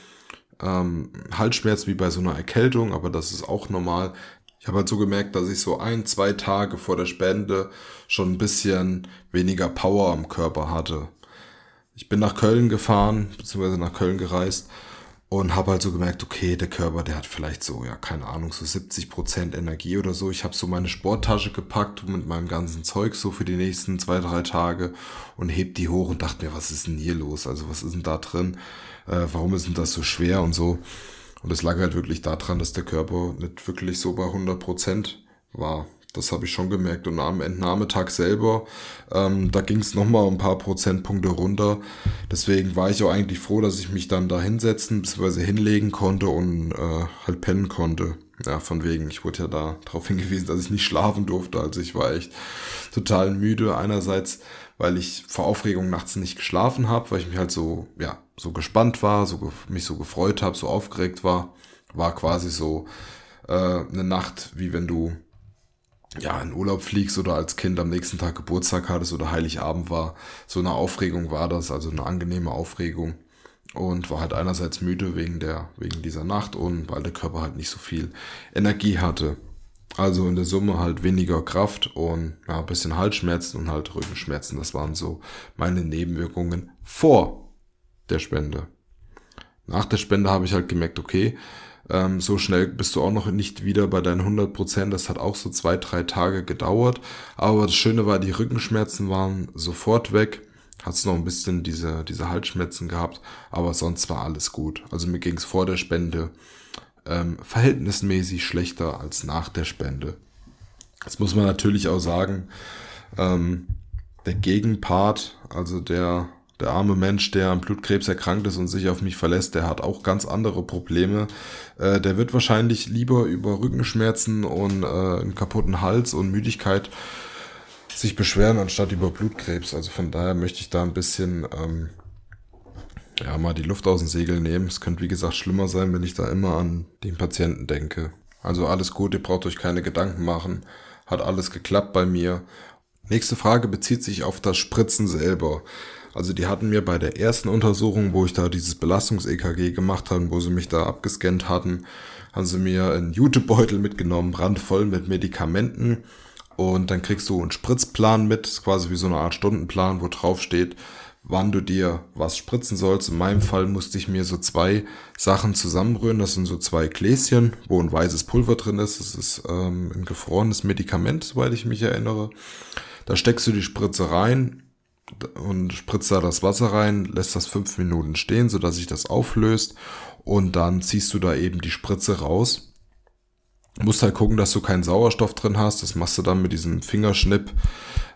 ähm, Halsschmerz wie bei so einer Erkältung, aber das ist auch normal. Ich habe halt so gemerkt, dass ich so ein, zwei Tage vor der Spende schon ein bisschen weniger Power am Körper hatte. Ich bin nach Köln gefahren, beziehungsweise nach Köln gereist und habe halt so gemerkt, okay, der Körper, der hat vielleicht so, ja, keine Ahnung, so 70 Prozent Energie oder so. Ich habe so meine Sporttasche gepackt mit meinem ganzen Zeug so für die nächsten zwei, drei Tage und heb die hoch und dachte mir, was ist denn hier los? Also was ist denn da drin? Äh, warum ist denn das so schwer und so? Und es lag halt wirklich daran, dass der Körper nicht wirklich so bei 100 Prozent war. Das habe ich schon gemerkt. Und am Entnahmetag selber, ähm, da ging es nochmal ein paar Prozentpunkte runter. Deswegen war ich auch eigentlich froh, dass ich mich dann da hinsetzen bzw. hinlegen konnte und äh, halt pennen konnte. Ja, von wegen, ich wurde ja da darauf hingewiesen, dass ich nicht schlafen durfte. Also ich war echt total müde. Einerseits, weil ich vor Aufregung nachts nicht geschlafen habe, weil ich mich halt so, ja, so gespannt war, so mich so gefreut habe, so aufgeregt war. War quasi so äh, eine Nacht, wie wenn du ja, in Urlaub fliegst oder als Kind am nächsten Tag Geburtstag hattest oder Heiligabend war. So eine Aufregung war das, also eine angenehme Aufregung. Und war halt einerseits müde wegen der, wegen dieser Nacht und weil der Körper halt nicht so viel Energie hatte. Also in der Summe halt weniger Kraft und ja, ein bisschen Halsschmerzen und halt Rückenschmerzen. Das waren so meine Nebenwirkungen vor der Spende. Nach der Spende habe ich halt gemerkt, okay, ähm, so schnell bist du auch noch nicht wieder bei deinen 100 Prozent. Das hat auch so zwei, drei Tage gedauert. Aber das Schöne war, die Rückenschmerzen waren sofort weg. Hast noch ein bisschen diese, diese Halsschmerzen gehabt, aber sonst war alles gut. Also mir ging es vor der Spende ähm, verhältnismäßig schlechter als nach der Spende. Das muss man natürlich auch sagen. Ähm, der Gegenpart, also der der arme Mensch, der an Blutkrebs erkrankt ist und sich auf mich verlässt, der hat auch ganz andere Probleme. Äh, der wird wahrscheinlich lieber über Rückenschmerzen und äh, einen kaputten Hals und Müdigkeit sich beschweren, anstatt über Blutkrebs. Also von daher möchte ich da ein bisschen ähm, ja, mal die Luft aus dem Segel nehmen. Es könnte, wie gesagt, schlimmer sein, wenn ich da immer an den Patienten denke. Also alles gut, ihr braucht euch keine Gedanken machen. Hat alles geklappt bei mir. Nächste Frage bezieht sich auf das Spritzen selber. Also die hatten mir bei der ersten Untersuchung, wo ich da dieses Belastungs-EKG gemacht habe, wo sie mich da abgescannt hatten, haben sie mir einen Jutebeutel mitgenommen, randvoll mit Medikamenten. Und dann kriegst du einen Spritzplan mit, das ist quasi wie so eine Art Stundenplan, wo drauf steht, wann du dir was spritzen sollst. In meinem Fall musste ich mir so zwei Sachen zusammenrühren. Das sind so zwei Gläschen, wo ein weißes Pulver drin ist. Das ist ähm, ein gefrorenes Medikament, soweit ich mich erinnere. Da steckst du die Spritze rein, und spritzt da das Wasser rein, lässt das fünf Minuten stehen, sodass sich das auflöst und dann ziehst du da eben die Spritze raus. Musst halt gucken, dass du keinen Sauerstoff drin hast. Das machst du dann mit diesem Fingerschnipp.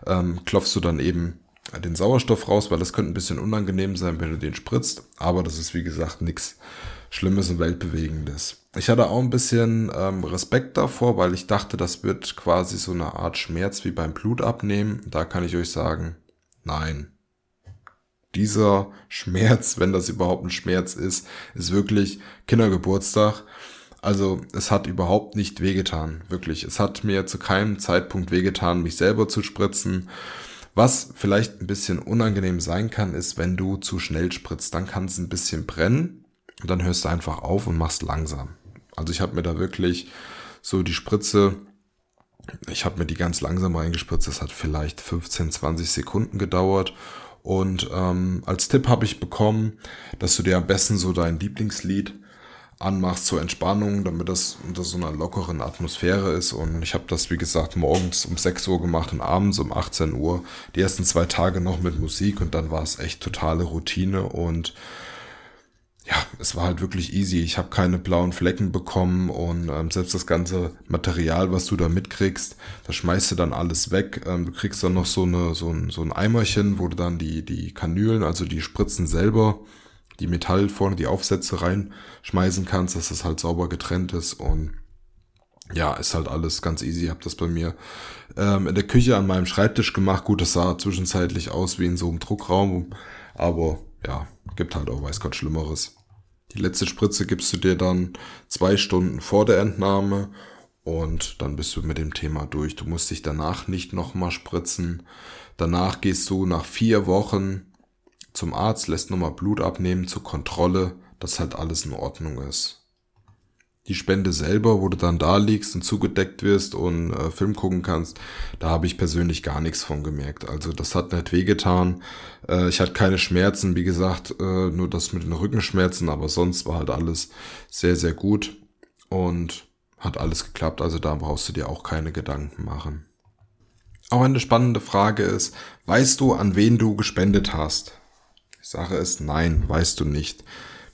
Ähm, klopfst du dann eben den Sauerstoff raus, weil das könnte ein bisschen unangenehm sein, wenn du den spritzt. Aber das ist wie gesagt nichts Schlimmes und Weltbewegendes. Ich hatte auch ein bisschen ähm, Respekt davor, weil ich dachte, das wird quasi so eine Art Schmerz wie beim Blutabnehmen. Da kann ich euch sagen, nein. Dieser Schmerz, wenn das überhaupt ein Schmerz ist, ist wirklich Kindergeburtstag. Also es hat überhaupt nicht wehgetan, wirklich. Es hat mir zu keinem Zeitpunkt wehgetan, mich selber zu spritzen. Was vielleicht ein bisschen unangenehm sein kann, ist, wenn du zu schnell spritzt, dann kann es ein bisschen brennen und dann hörst du einfach auf und machst langsam. Also ich habe mir da wirklich so die Spritze, ich habe mir die ganz langsam reingespritzt, das hat vielleicht 15, 20 Sekunden gedauert. Und ähm, als Tipp habe ich bekommen, dass du dir am besten so dein Lieblingslied anmachst zur Entspannung, damit das unter so einer lockeren Atmosphäre ist. Und ich habe das, wie gesagt, morgens um 6 Uhr gemacht und abends um 18 Uhr. Die ersten zwei Tage noch mit Musik und dann war es echt totale Routine und ja, es war halt wirklich easy. Ich habe keine blauen Flecken bekommen und ähm, selbst das ganze Material, was du da mitkriegst, das schmeißt du dann alles weg. Ähm, du kriegst dann noch so, eine, so, ein, so ein Eimerchen, wo du dann die, die Kanülen, also die Spritzen selber, die Metall vorne, die Aufsätze reinschmeißen kannst, dass das halt sauber getrennt ist und ja, ist halt alles ganz easy. Ich habe das bei mir ähm, in der Küche an meinem Schreibtisch gemacht. Gut, das sah zwischenzeitlich aus wie in so einem Druckraum, aber ja, gibt halt auch weiß Gott Schlimmeres. Die letzte Spritze gibst du dir dann zwei Stunden vor der Entnahme und dann bist du mit dem Thema durch. Du musst dich danach nicht nochmal spritzen. Danach gehst du nach vier Wochen zum Arzt, lässt nochmal Blut abnehmen zur Kontrolle, dass halt alles in Ordnung ist die Spende selber, wo du dann da liegst und zugedeckt wirst und äh, Film gucken kannst, da habe ich persönlich gar nichts von gemerkt. Also das hat nicht wehgetan. Äh, ich hatte keine Schmerzen, wie gesagt, äh, nur das mit den Rückenschmerzen, aber sonst war halt alles sehr, sehr gut und hat alles geklappt. Also da brauchst du dir auch keine Gedanken machen. Auch eine spannende Frage ist, weißt du, an wen du gespendet hast? Die Sache ist, nein, weißt du nicht.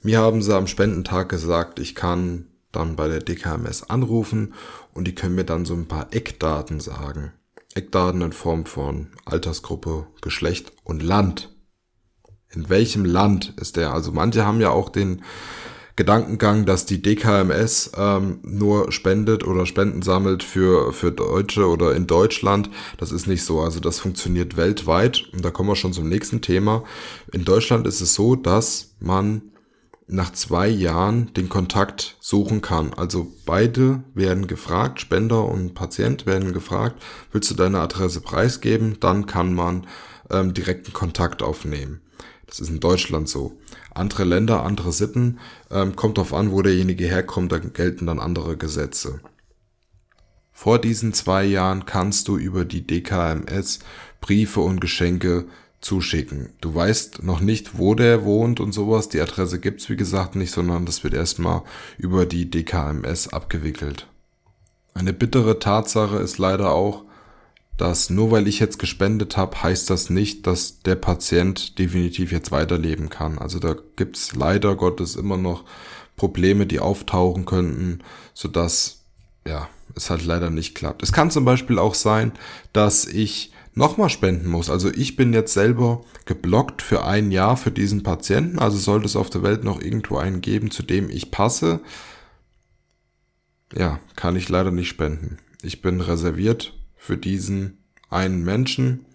Mir haben sie am Spendentag gesagt, ich kann dann bei der DKMS anrufen und die können mir dann so ein paar Eckdaten sagen. Eckdaten in Form von Altersgruppe, Geschlecht und Land. In welchem Land ist der? Also manche haben ja auch den Gedankengang, dass die DKMS ähm, nur spendet oder Spenden sammelt für, für Deutsche oder in Deutschland. Das ist nicht so. Also das funktioniert weltweit. Und da kommen wir schon zum nächsten Thema. In Deutschland ist es so, dass man nach zwei Jahren den Kontakt suchen kann. Also beide werden gefragt, Spender und Patient werden gefragt, willst du deine Adresse preisgeben? Dann kann man ähm, direkten Kontakt aufnehmen. Das ist in Deutschland so. Andere Länder, andere Sitten, ähm, kommt darauf an, wo derjenige herkommt, da gelten dann andere Gesetze. Vor diesen zwei Jahren kannst du über die DKMS Briefe und Geschenke zuschicken. Du weißt noch nicht, wo der wohnt und sowas. Die Adresse gibt's wie gesagt nicht, sondern das wird erstmal über die DKMS abgewickelt. Eine bittere Tatsache ist leider auch, dass nur weil ich jetzt gespendet habe, heißt das nicht, dass der Patient definitiv jetzt weiterleben kann. Also da gibt's leider Gottes immer noch Probleme, die auftauchen könnten, sodass ja, es halt leider nicht klappt. Es kann zum Beispiel auch sein, dass ich nochmal spenden muss. Also ich bin jetzt selber geblockt für ein Jahr für diesen Patienten. Also sollte es auf der Welt noch irgendwo einen geben, zu dem ich passe, ja, kann ich leider nicht spenden. Ich bin reserviert für diesen einen Menschen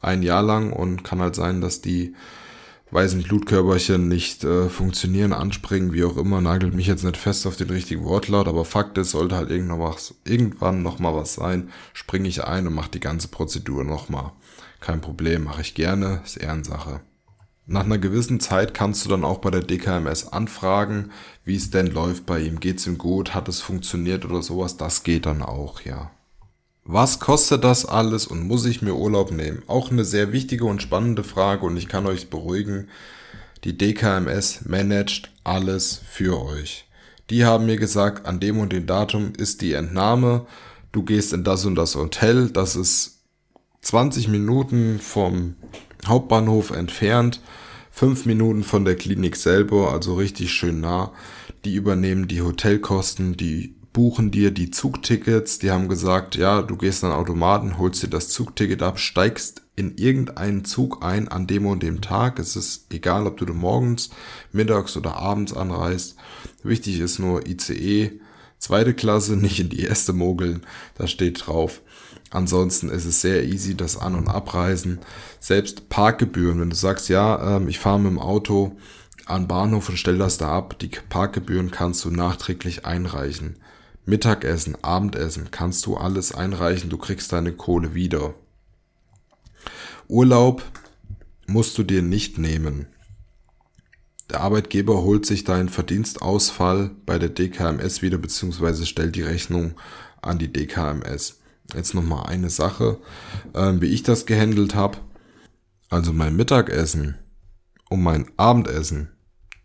ein Jahr lang und kann halt sein, dass die weißen Blutkörperchen nicht äh, funktionieren, anspringen, wie auch immer, nagelt mich jetzt nicht fest auf den richtigen Wortlaut, aber Fakt ist, sollte halt irgendwann, was, irgendwann noch mal was sein, springe ich ein und mache die ganze Prozedur nochmal. Kein Problem, mache ich gerne, ist Ehrensache. Nach einer gewissen Zeit kannst du dann auch bei der DKMS anfragen, wie es denn läuft bei ihm. Geht's ihm gut? Hat es funktioniert oder sowas? Das geht dann auch, ja. Was kostet das alles und muss ich mir Urlaub nehmen? Auch eine sehr wichtige und spannende Frage und ich kann euch beruhigen, die DKMS managt alles für euch. Die haben mir gesagt, an dem und dem Datum ist die Entnahme, du gehst in das und das Hotel, das ist 20 Minuten vom Hauptbahnhof entfernt, 5 Minuten von der Klinik selber, also richtig schön nah. Die übernehmen die Hotelkosten, die buchen dir die Zugtickets. Die haben gesagt, ja, du gehst an Automaten, holst dir das Zugticket ab, steigst in irgendeinen Zug ein an dem und dem Tag. Es ist egal, ob du morgens, mittags oder abends anreist. Wichtig ist nur ICE, zweite Klasse, nicht in die erste mogeln. Da steht drauf. Ansonsten ist es sehr easy, das An- und Abreisen. Selbst Parkgebühren, wenn du sagst, ja, ähm, ich fahre mit dem Auto an Bahnhof und stell das da ab, die Parkgebühren kannst du nachträglich einreichen. Mittagessen, Abendessen kannst du alles einreichen, du kriegst deine Kohle wieder. Urlaub musst du dir nicht nehmen. Der Arbeitgeber holt sich deinen Verdienstausfall bei der DKMS wieder beziehungsweise stellt die Rechnung an die DKMS. Jetzt nochmal eine Sache, äh, wie ich das gehandelt habe. Also mein Mittagessen und mein Abendessen,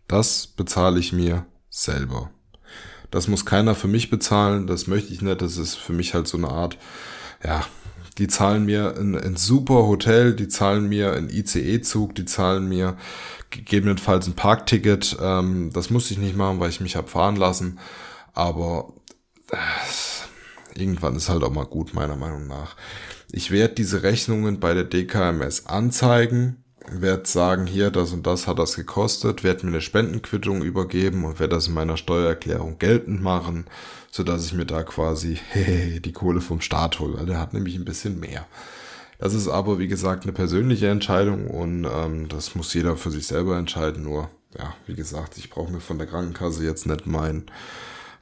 das bezahle ich mir selber. Das muss keiner für mich bezahlen, das möchte ich nicht. Das ist für mich halt so eine Art, ja, die zahlen mir ein, ein super Hotel, die zahlen mir ein ICE-Zug, die zahlen mir gegebenenfalls ein Parkticket. Ähm, das muss ich nicht machen, weil ich mich habe fahren lassen. Aber äh, irgendwann ist halt auch mal gut, meiner Meinung nach. Ich werde diese Rechnungen bei der DKMS anzeigen werde sagen, hier, das und das hat das gekostet, werde mir eine Spendenquittung übergeben und werde das in meiner Steuererklärung geltend machen, so dass ich mir da quasi hey, die Kohle vom Staat hole, weil der hat nämlich ein bisschen mehr. Das ist aber, wie gesagt, eine persönliche Entscheidung und ähm, das muss jeder für sich selber entscheiden. Nur, ja, wie gesagt, ich brauche mir von der Krankenkasse jetzt nicht mein,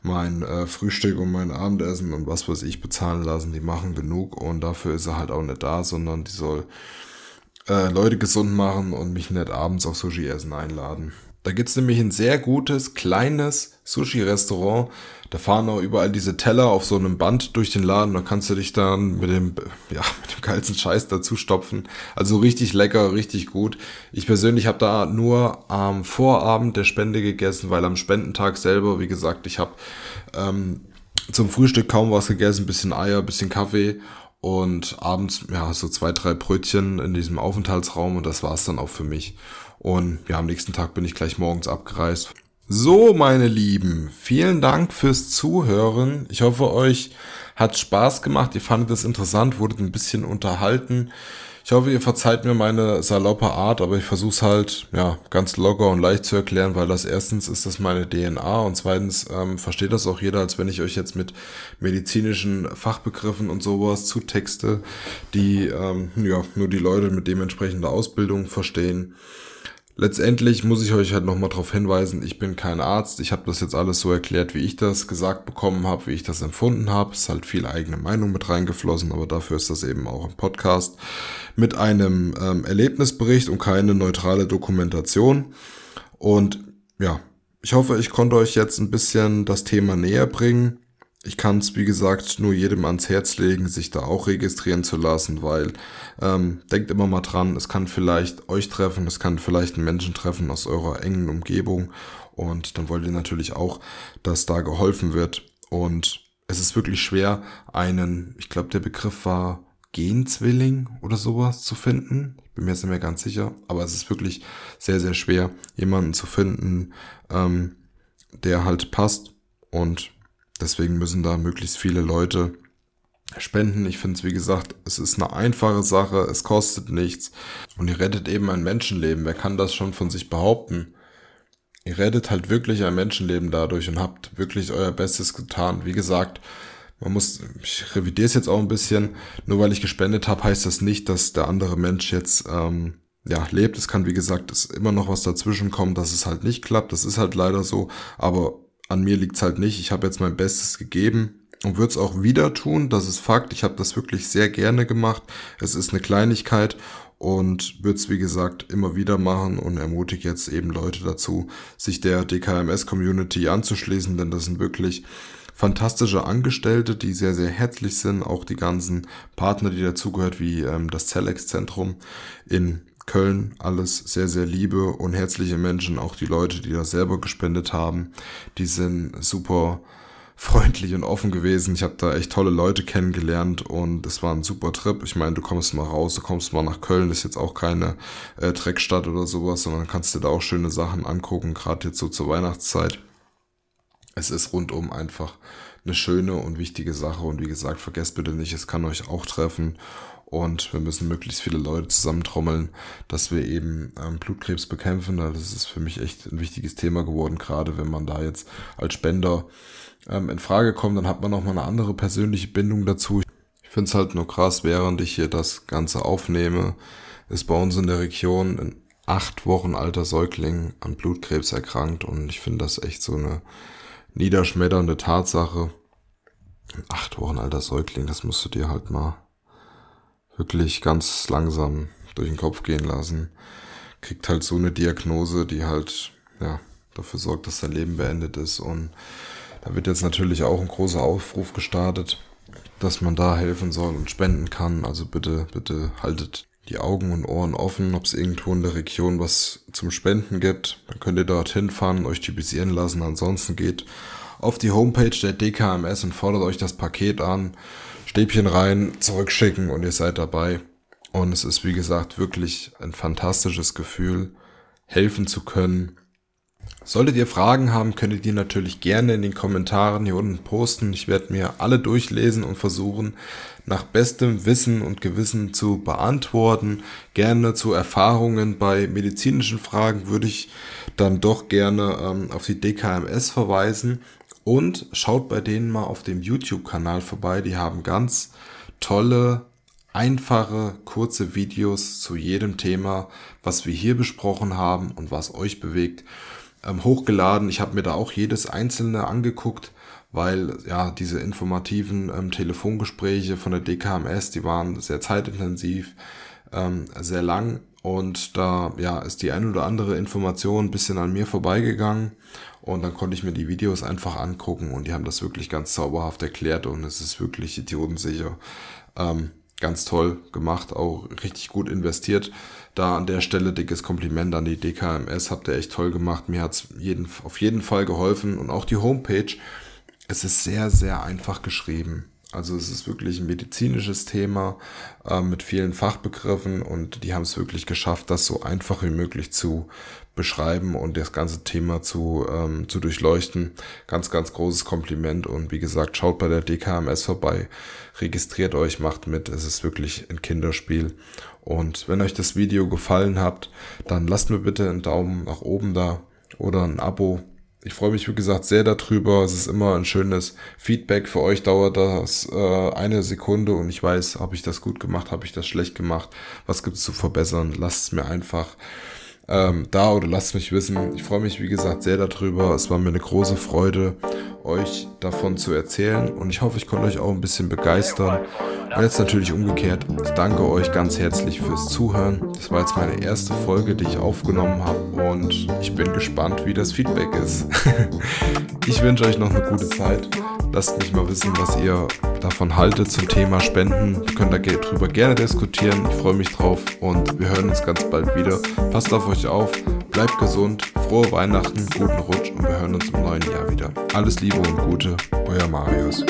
mein äh, Frühstück und mein Abendessen und was weiß ich bezahlen lassen. Die machen genug und dafür ist er halt auch nicht da, sondern die soll äh, Leute gesund machen und mich nicht abends auf Sushi essen einladen. Da gibt's nämlich ein sehr gutes, kleines Sushi-Restaurant. Da fahren auch überall diese Teller auf so einem Band durch den Laden. Da kannst du dich dann mit dem, ja, mit dem geilsten Scheiß dazu stopfen. Also richtig lecker, richtig gut. Ich persönlich habe da nur am Vorabend der Spende gegessen, weil am Spendentag selber, wie gesagt, ich habe ähm, zum Frühstück kaum was gegessen, bisschen Eier, bisschen Kaffee und abends, ja, so zwei, drei Brötchen in diesem Aufenthaltsraum und das war's dann auch für mich. Und ja, am nächsten Tag bin ich gleich morgens abgereist. So, meine Lieben, vielen Dank fürs Zuhören. Ich hoffe, euch hat Spaß gemacht. Ihr fandet es interessant, wurdet ein bisschen unterhalten. Ich hoffe, ihr verzeiht mir meine saloppe Art, aber ich versuche es halt ja ganz locker und leicht zu erklären, weil das erstens ist das meine DNA und zweitens ähm, versteht das auch jeder, als wenn ich euch jetzt mit medizinischen Fachbegriffen und sowas zutexte, die ähm, ja nur die Leute mit dementsprechender Ausbildung verstehen. Letztendlich muss ich euch halt nochmal darauf hinweisen, ich bin kein Arzt. Ich habe das jetzt alles so erklärt, wie ich das gesagt bekommen habe, wie ich das empfunden habe. Es ist halt viel eigene Meinung mit reingeflossen, aber dafür ist das eben auch ein Podcast mit einem ähm, Erlebnisbericht und keine neutrale Dokumentation. Und ja, ich hoffe, ich konnte euch jetzt ein bisschen das Thema näher bringen. Ich kann es, wie gesagt, nur jedem ans Herz legen, sich da auch registrieren zu lassen, weil ähm, denkt immer mal dran, es kann vielleicht euch treffen, es kann vielleicht einen Menschen treffen aus eurer engen Umgebung und dann wollt ihr natürlich auch, dass da geholfen wird. Und es ist wirklich schwer, einen, ich glaube, der Begriff war Genzwilling oder sowas zu finden. Ich bin mir jetzt nicht mehr ganz sicher, aber es ist wirklich sehr, sehr schwer, jemanden zu finden, ähm, der halt passt und Deswegen müssen da möglichst viele Leute spenden. Ich finde es, wie gesagt, es ist eine einfache Sache, es kostet nichts und ihr rettet eben ein Menschenleben. Wer kann das schon von sich behaupten? Ihr rettet halt wirklich ein Menschenleben dadurch und habt wirklich euer Bestes getan. Wie gesagt, man muss, ich revidiere es jetzt auch ein bisschen, nur weil ich gespendet habe, heißt das nicht, dass der andere Mensch jetzt ähm, ja, lebt. Es kann, wie gesagt, es immer noch was dazwischen kommen, dass es halt nicht klappt. Das ist halt leider so. Aber an mir liegt's halt nicht. Ich habe jetzt mein Bestes gegeben und würde es auch wieder tun. Das ist Fakt. Ich habe das wirklich sehr gerne gemacht. Es ist eine Kleinigkeit und würde es, wie gesagt, immer wieder machen und ermutige jetzt eben Leute dazu, sich der DKMS-Community anzuschließen, denn das sind wirklich fantastische Angestellte, die sehr, sehr herzlich sind. Auch die ganzen Partner, die dazugehört, wie ähm, das Celex-Zentrum in Köln alles sehr, sehr liebe und herzliche Menschen, auch die Leute, die da selber gespendet haben, die sind super freundlich und offen gewesen. Ich habe da echt tolle Leute kennengelernt und es war ein super Trip. Ich meine, du kommst mal raus, du kommst mal nach Köln, das ist jetzt auch keine äh, Dreckstadt oder sowas, sondern kannst dir da auch schöne Sachen angucken, gerade jetzt so zur Weihnachtszeit. Es ist rundum einfach eine schöne und wichtige Sache und wie gesagt, vergesst bitte nicht, es kann euch auch treffen Und wir müssen möglichst viele Leute zusammentrommeln, dass wir eben ähm, Blutkrebs bekämpfen. Das ist für mich echt ein wichtiges Thema geworden, gerade wenn man da jetzt als Spender ähm, in Frage kommt, dann hat man nochmal eine andere persönliche Bindung dazu. Ich finde es halt nur krass, während ich hier das Ganze aufnehme, ist bei uns in der Region ein acht Wochen alter Säugling an Blutkrebs erkrankt und ich finde das echt so eine niederschmetternde Tatsache. Acht Wochen alter Säugling, das musst du dir halt mal wirklich ganz langsam durch den Kopf gehen lassen. Kriegt halt so eine Diagnose, die halt, ja, dafür sorgt, dass sein Leben beendet ist. Und da wird jetzt natürlich auch ein großer Aufruf gestartet, dass man da helfen soll und spenden kann. Also bitte, bitte haltet die Augen und Ohren offen, ob es irgendwo in der Region was zum Spenden gibt. Dann könnt ihr dorthin fahren, euch typisieren lassen. Ansonsten geht auf die Homepage der DKMS und fordert euch das Paket an. Stäbchen rein, zurückschicken und ihr seid dabei. Und es ist, wie gesagt, wirklich ein fantastisches Gefühl, helfen zu können. Solltet ihr Fragen haben, könnt ihr natürlich gerne in den Kommentaren hier unten posten. Ich werde mir alle durchlesen und versuchen, nach bestem Wissen und Gewissen zu beantworten. Gerne zu Erfahrungen bei medizinischen Fragen würde ich dann doch gerne ähm, auf die DKMS verweisen. Und schaut bei denen mal auf dem YouTube-Kanal vorbei. Die haben ganz tolle, einfache, kurze Videos zu jedem Thema, was wir hier besprochen haben und was euch bewegt, ähm, hochgeladen. Ich habe mir da auch jedes einzelne angeguckt, weil ja diese informativen ähm, Telefongespräche von der DKMS, die waren sehr zeitintensiv, ähm, sehr lang und da ja ist die ein oder andere Information ein bisschen an mir vorbeigegangen und dann konnte ich mir die Videos einfach angucken und die haben das wirklich ganz zauberhaft erklärt und es ist wirklich idiotensicher. Ähm, ganz toll gemacht, auch richtig gut investiert. Da an der Stelle dickes Kompliment an die DKMS, habt ihr echt toll gemacht. Mir hat's jeden, auf jeden Fall geholfen und auch die Homepage. Es ist sehr, sehr einfach geschrieben. Also es ist wirklich ein medizinisches Thema äh, mit vielen Fachbegriffen und die haben es wirklich geschafft, das so einfach wie möglich zu beschreiben und das ganze Thema zu, ähm, zu durchleuchten. Ganz, ganz großes Kompliment und wie gesagt, schaut bei der DKMS vorbei, registriert euch, macht mit. Es ist wirklich ein Kinderspiel. Und wenn euch das Video gefallen hat, dann lasst mir bitte einen Daumen nach oben da oder ein Abo ich freue mich, wie gesagt, sehr darüber. Es ist immer ein schönes Feedback. Für euch dauert das äh, eine Sekunde und ich weiß, habe ich das gut gemacht, habe ich das schlecht gemacht, was gibt es zu verbessern. Lasst es mir einfach ähm, da oder lasst mich wissen. Ich freue mich, wie gesagt, sehr darüber. Es war mir eine große Freude, euch davon zu erzählen und ich hoffe, ich konnte euch auch ein bisschen begeistern. Und jetzt natürlich umgekehrt, ich danke euch ganz herzlich fürs Zuhören. Das war jetzt meine erste Folge, die ich aufgenommen habe und ich bin gespannt, wie das Feedback ist. ich wünsche euch noch eine gute Zeit. Lasst mich mal wissen, was ihr davon haltet zum Thema Spenden. Wir können darüber gerne diskutieren. Ich freue mich drauf und wir hören uns ganz bald wieder. Passt auf euch auf, bleibt gesund, frohe Weihnachten, guten Rutsch und wir hören uns im neuen Jahr wieder. Alles Liebe und Gute, euer Marius.